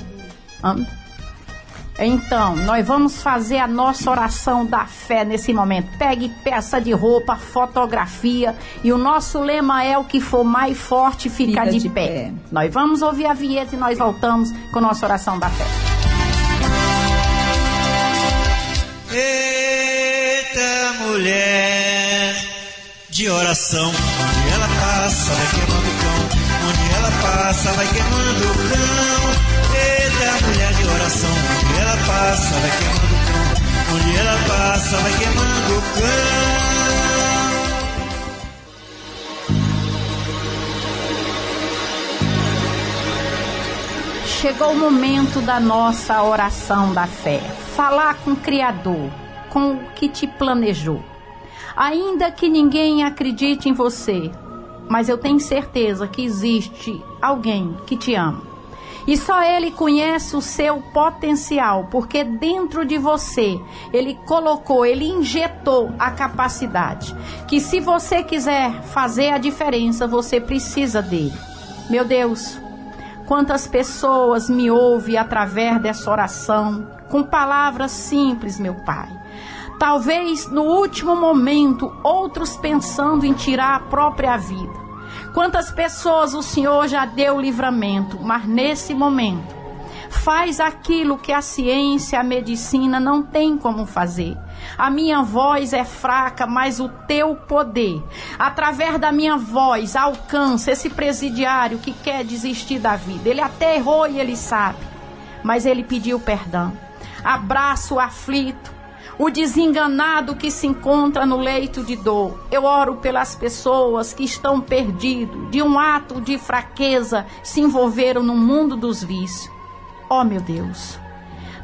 Então, nós vamos fazer a nossa oração da fé nesse momento. Pegue peça de roupa, fotografia e o nosso lema é o que for mais forte fica, Fica de, de pé. pé. Nós vamos ouvir a vinheta e nós voltamos com a nossa oração da fé. Eita mulher de oração, onde ela passa vai queimando o cão, onde ela passa vai queimando o cão. Eita mulher de oração, onde ela passa vai queimando o cão, onde ela passa vai queimando o cão. Chegou o momento da nossa oração da fé. Falar com o Criador, com o que te planejou. Ainda que ninguém acredite em você, mas eu tenho certeza que existe alguém que te ama. E só Ele conhece o seu potencial, porque dentro de você Ele colocou, Ele injetou a capacidade. Que se você quiser fazer a diferença, você precisa dele. Meu Deus, quantas pessoas me ouvem através dessa oração, com palavras simples, meu Pai. Talvez no último momento, outros pensando em tirar a própria vida. Quantas pessoas o Senhor já deu livramento, mas nesse momento faz aquilo que a ciência, a medicina não tem como fazer. A minha voz é fraca, mas o teu poder, através da minha voz, alcança esse presidiário que quer desistir da vida. Ele até errou e ele sabe, mas ele pediu perdão. Abraço o aflito, o desenganado que se encontra no leito de dor. Eu oro pelas pessoas que estão perdidos, de um ato de fraqueza, se envolveram no mundo dos vícios. Ó oh, meu Deus,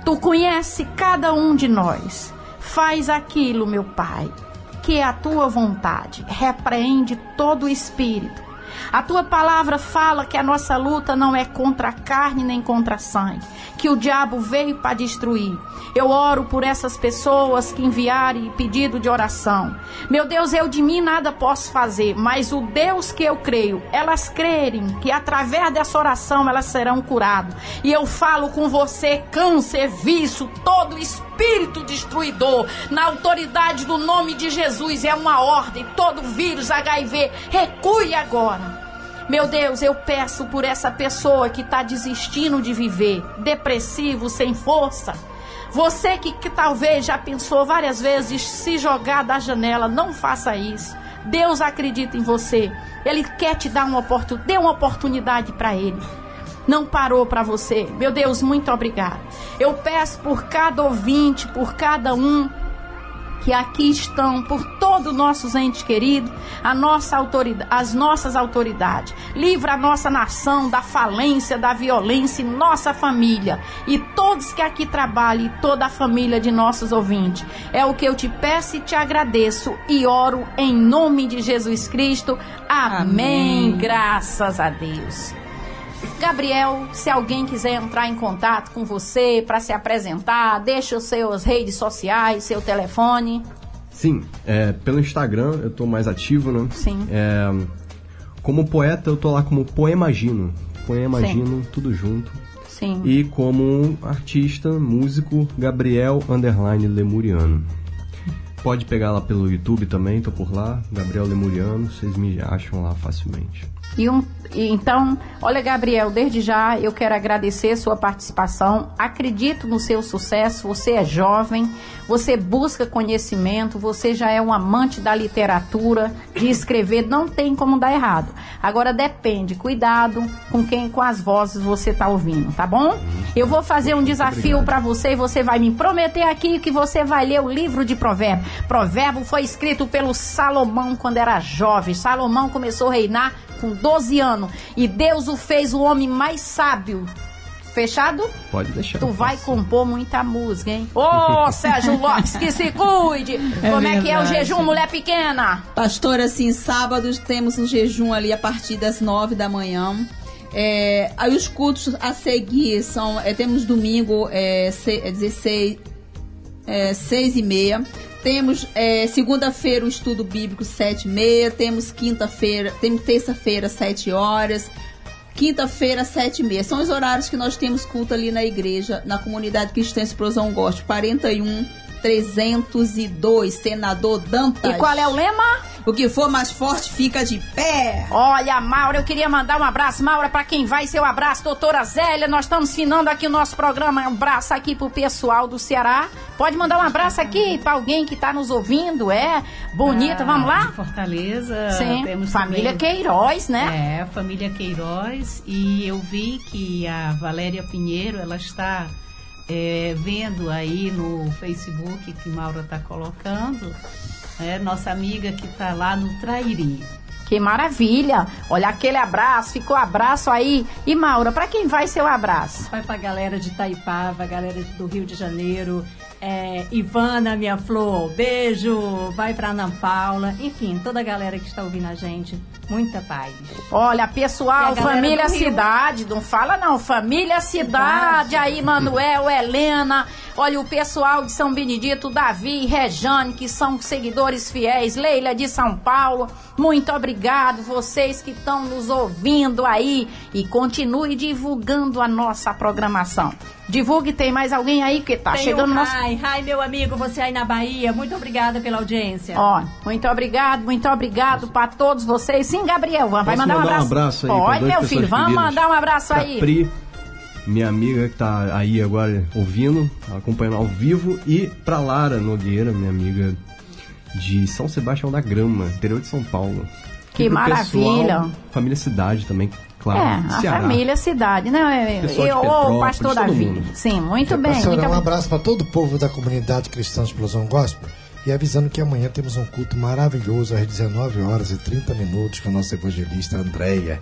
tu conhece cada um de nós. Faz aquilo, meu Pai, que é a tua vontade. Repreende todo o espírito a tua palavra fala que a nossa luta não é contra a carne nem contra a sangue, que o diabo veio para destruir. Eu oro por essas pessoas que enviarem pedido de oração. Meu Deus, eu de mim nada posso fazer, mas o Deus que eu creio, elas crerem que através dessa oração elas serão curadas. E eu falo com você, câncer, vício, todo espírito destruidor, na autoridade do nome de Jesus, é uma ordem. Todo vírus, HIV, recue agora. Meu Deus, eu peço por essa pessoa que está desistindo de viver, depressivo, sem força. Você que, que talvez já pensou várias vezes se jogar da janela, não faça isso. Deus acredita em você. Ele quer te dar uma oportunidade, dê uma oportunidade para ele. Não parou para você. Meu Deus, muito obrigado. Eu peço por cada ouvinte, por cada um que aqui estão por todos nossos entes queridos, a nossa autoridade, as nossas autoridades. Livra a nossa nação da falência, da violência, nossa família e todos que aqui trabalham e toda a família de nossos ouvintes. É o que eu te peço e te agradeço e oro em nome de Jesus Cristo. Amém. Amém. Graças a Deus. Gabriel, se alguém quiser entrar em contato com você para se apresentar, deixa os seus redes sociais, seu telefone. Sim, é, pelo Instagram eu tô mais ativo, né? Sim. É, como poeta eu tô lá como Poemagino. Poemagino, Sim. tudo junto. Sim. E como artista, músico, Gabriel Underline Lemuriano. Pode pegar lá pelo YouTube também, tô por lá, Gabriel Lemuriano, vocês me acham lá facilmente. E um, e então, olha, Gabriel, desde já eu quero agradecer sua participação. Acredito no seu sucesso. Você é jovem, você busca conhecimento, você já é um amante da literatura, de escrever, não tem como dar errado. Agora depende, cuidado com quem, com as vozes você está ouvindo, tá bom? Eu vou fazer um desafio para você e você vai me prometer aqui que você vai ler o livro de Provérbio. Provérbio foi escrito pelo Salomão quando era jovem. Salomão começou a reinar com 12 anos. E Deus o fez o homem mais sábio. Fechado? Pode deixar. Tu vai compor muita música, hein? Ô, oh, Sérgio Lopes, que se cuide! É Como verdade. é que é o jejum, mulher pequena? Pastor, assim, sábados temos um jejum ali a partir das 9 da manhã. É, aí os cultos a seguir são. É, temos domingo é, se, é 16, é, 6 e meia. Temos é, segunda-feira o estudo bíblico sete e meia. Temos quinta-feira, temos terça-feira sete horas. Quinta-feira, sete e meia. São os horários que nós temos culto ali na igreja, na comunidade cristã Explosão Goste. 41 302, senador Dantas. E qual é o lema? O que for mais forte fica de pé. Olha, Maura, eu queria mandar um abraço. Maura, para quem vai, seu abraço. Doutora Zélia, nós estamos finando aqui o nosso programa. Um abraço aqui pro pessoal do Ceará. Pode mandar um abraço aqui para alguém que está nos ouvindo, é? Bonita, ah, vamos lá? Fortaleza. Sim. Temos família também, Queiroz, né? É, família Queiroz. E eu vi que a Valéria Pinheiro, ela está é, vendo aí no Facebook que Maura está colocando é, nossa amiga que está lá no Trairi. Que maravilha! Olha aquele abraço, ficou abraço aí. E Maura, para quem vai ser o abraço? Vai para a galera de Taipava, a galera do Rio de Janeiro, é, Ivana, minha flor, beijo. Vai pra Ana Paula. Enfim, toda a galera que está ouvindo a gente. Muita paz. Olha, pessoal, família. Cidade, não fala não, família Cidade, aí Manuel, Helena, olha o pessoal de São Benedito, Davi, Rejane, que são seguidores fiéis, Leila de São Paulo, muito obrigado, vocês que estão nos ouvindo aí e continue divulgando a nossa programação. Divulgue, tem mais alguém aí que tá Tem chegando o nosso... Rai, Rai, meu amigo, você aí na Bahia. Muito obrigada pela audiência. Ó, muito obrigado, muito obrigado para todos vocês. Sim, Gabriel, vai Posso mandar um abraço. abraço aí Pode, meu filho, vamos mandar um abraço Pra aí. Pri, minha amiga que tá aí agora ouvindo, acompanhando ao vivo, e pra Lara Nogueira, minha amiga de São Sebastião da Grama, interior de São Paulo. Que maravilha. pessoal, família Cidade também, claro. É, a Ceará. família, cidade, né? De Eu, o pastor Davi. Sim, muito bem. Pastor, muito um bem. abraço para todo o povo da comunidade cristã de Explosão Gospel e avisando que amanhã temos um culto maravilhoso às 19 horas e 30 minutos com a nossa evangelista Andréia.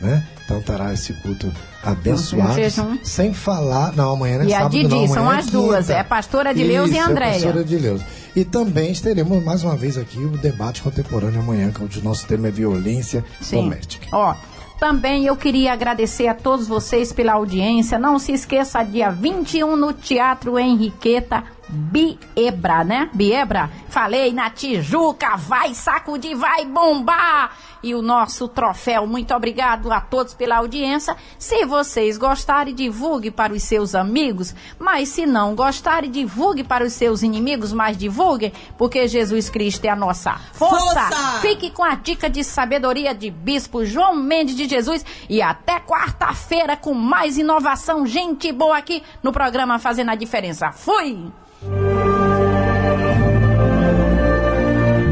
Né? Então estará esse culto abençoado. Jejum. Sem falar. Não, amanhã não é E a sábado, Didi, não, são amanhã as é duas, é a pastora Adileus e Isso, a Andréia. É a pastora Adileus. E também teremos mais uma vez aqui o debate contemporâneo amanhã, que o nosso tema é violência Sim. doméstica. Ó, também eu queria agradecer a todos vocês pela audiência. Não se esqueça, dia 21 no Teatro Henriqueta Biebra, né? Biebra. Falei na Tijuca, vai sacudir, vai bombar. E o nosso troféu. Muito obrigado a todos pela audiência. Se vocês gostarem, divulgue para os seus amigos. Mas se não gostarem, divulgue para os seus inimigos, mas divulguem, porque Jesus Cristo é a nossa força. Força! Fique com a dica de sabedoria de Bispo João Mendes de Jesus e até quarta-feira com mais inovação, gente boa aqui no programa Fazendo a Diferença. Fui!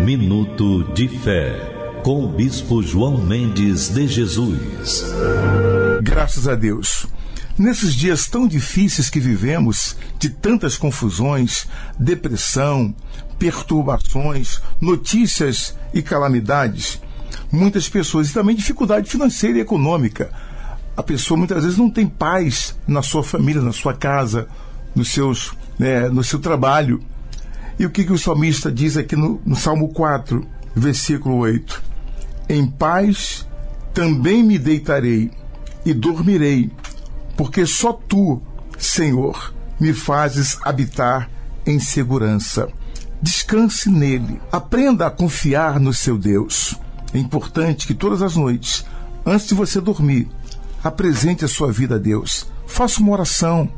Minuto de Fé, com o Bispo João Mendes de Jesus. Graças a Deus. Nesses dias tão difíceis que vivemos, de tantas confusões, depressão, perturbações, notícias e calamidades, muitas pessoas, e também dificuldade financeira e econômica. A pessoa muitas vezes não tem paz na sua família, na sua casa, nos seus, né, no seu trabalho. E o que, que o salmista diz aqui no, no Salmo 4, versículo 8? Em paz também me deitarei e dormirei, porque só tu, Senhor, me fazes habitar em segurança. Descanse nele. Aprenda a confiar no seu Deus. É importante que todas as noites, antes de você dormir, apresente a sua vida a Deus. Faça uma oração.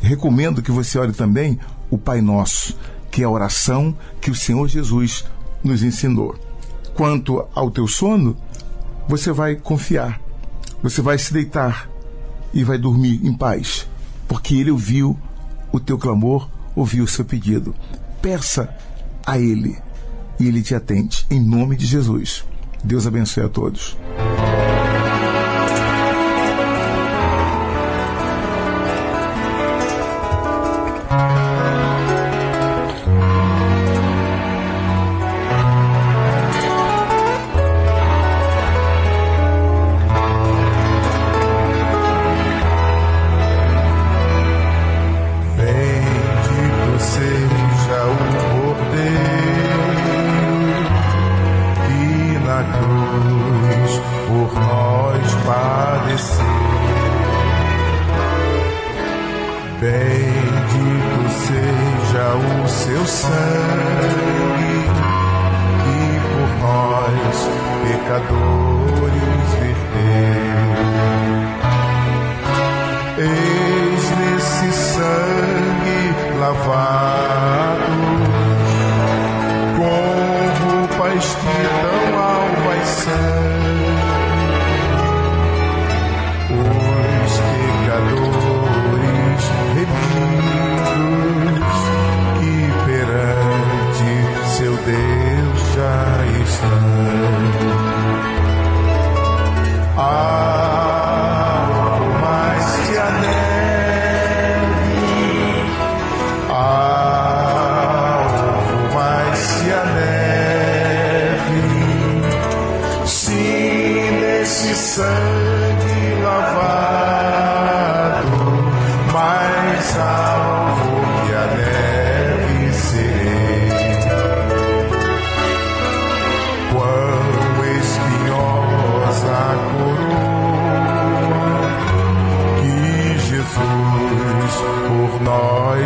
Recomendo que você ore também o Pai Nosso, que é a oração que o Senhor Jesus nos ensinou. Quanto ao teu sono, você vai confiar. Você vai se deitar e vai dormir em paz, porque ele ouviu o teu clamor, ouviu o seu pedido. Peça a ele e ele te atende. Em nome de Jesus. Deus abençoe a todos.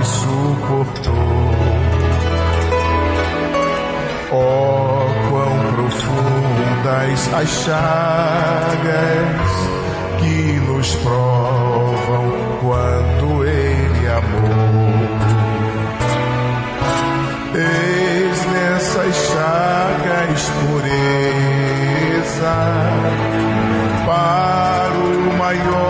suportou. Oh, quão profundas as chagas que nos provam quanto Ele é amou. Eis nessas chagas pureza para o maior.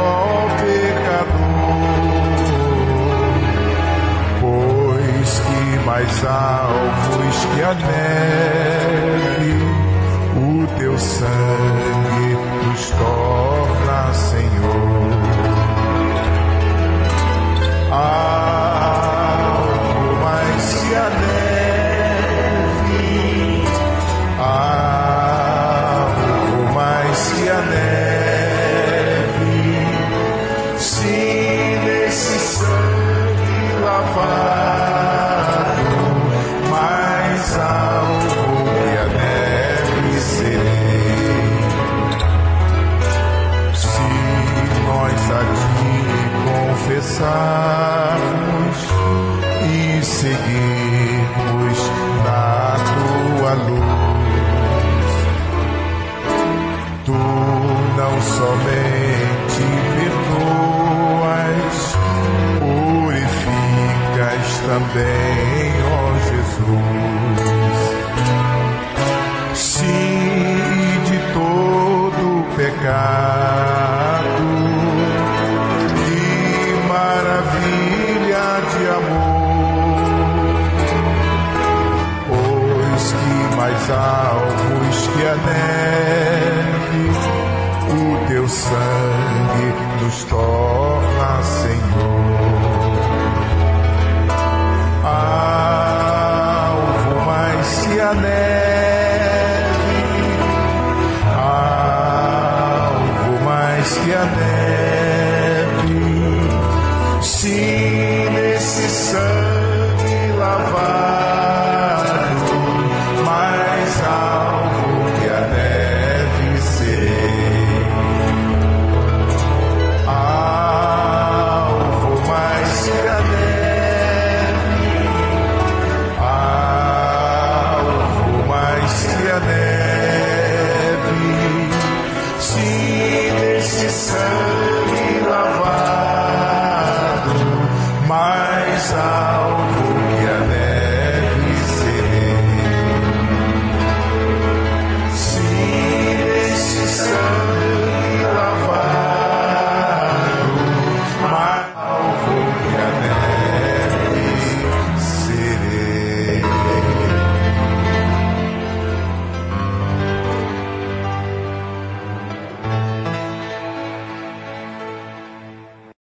salvos que a neve, o teu sangue nos torna, Senhor. Ah,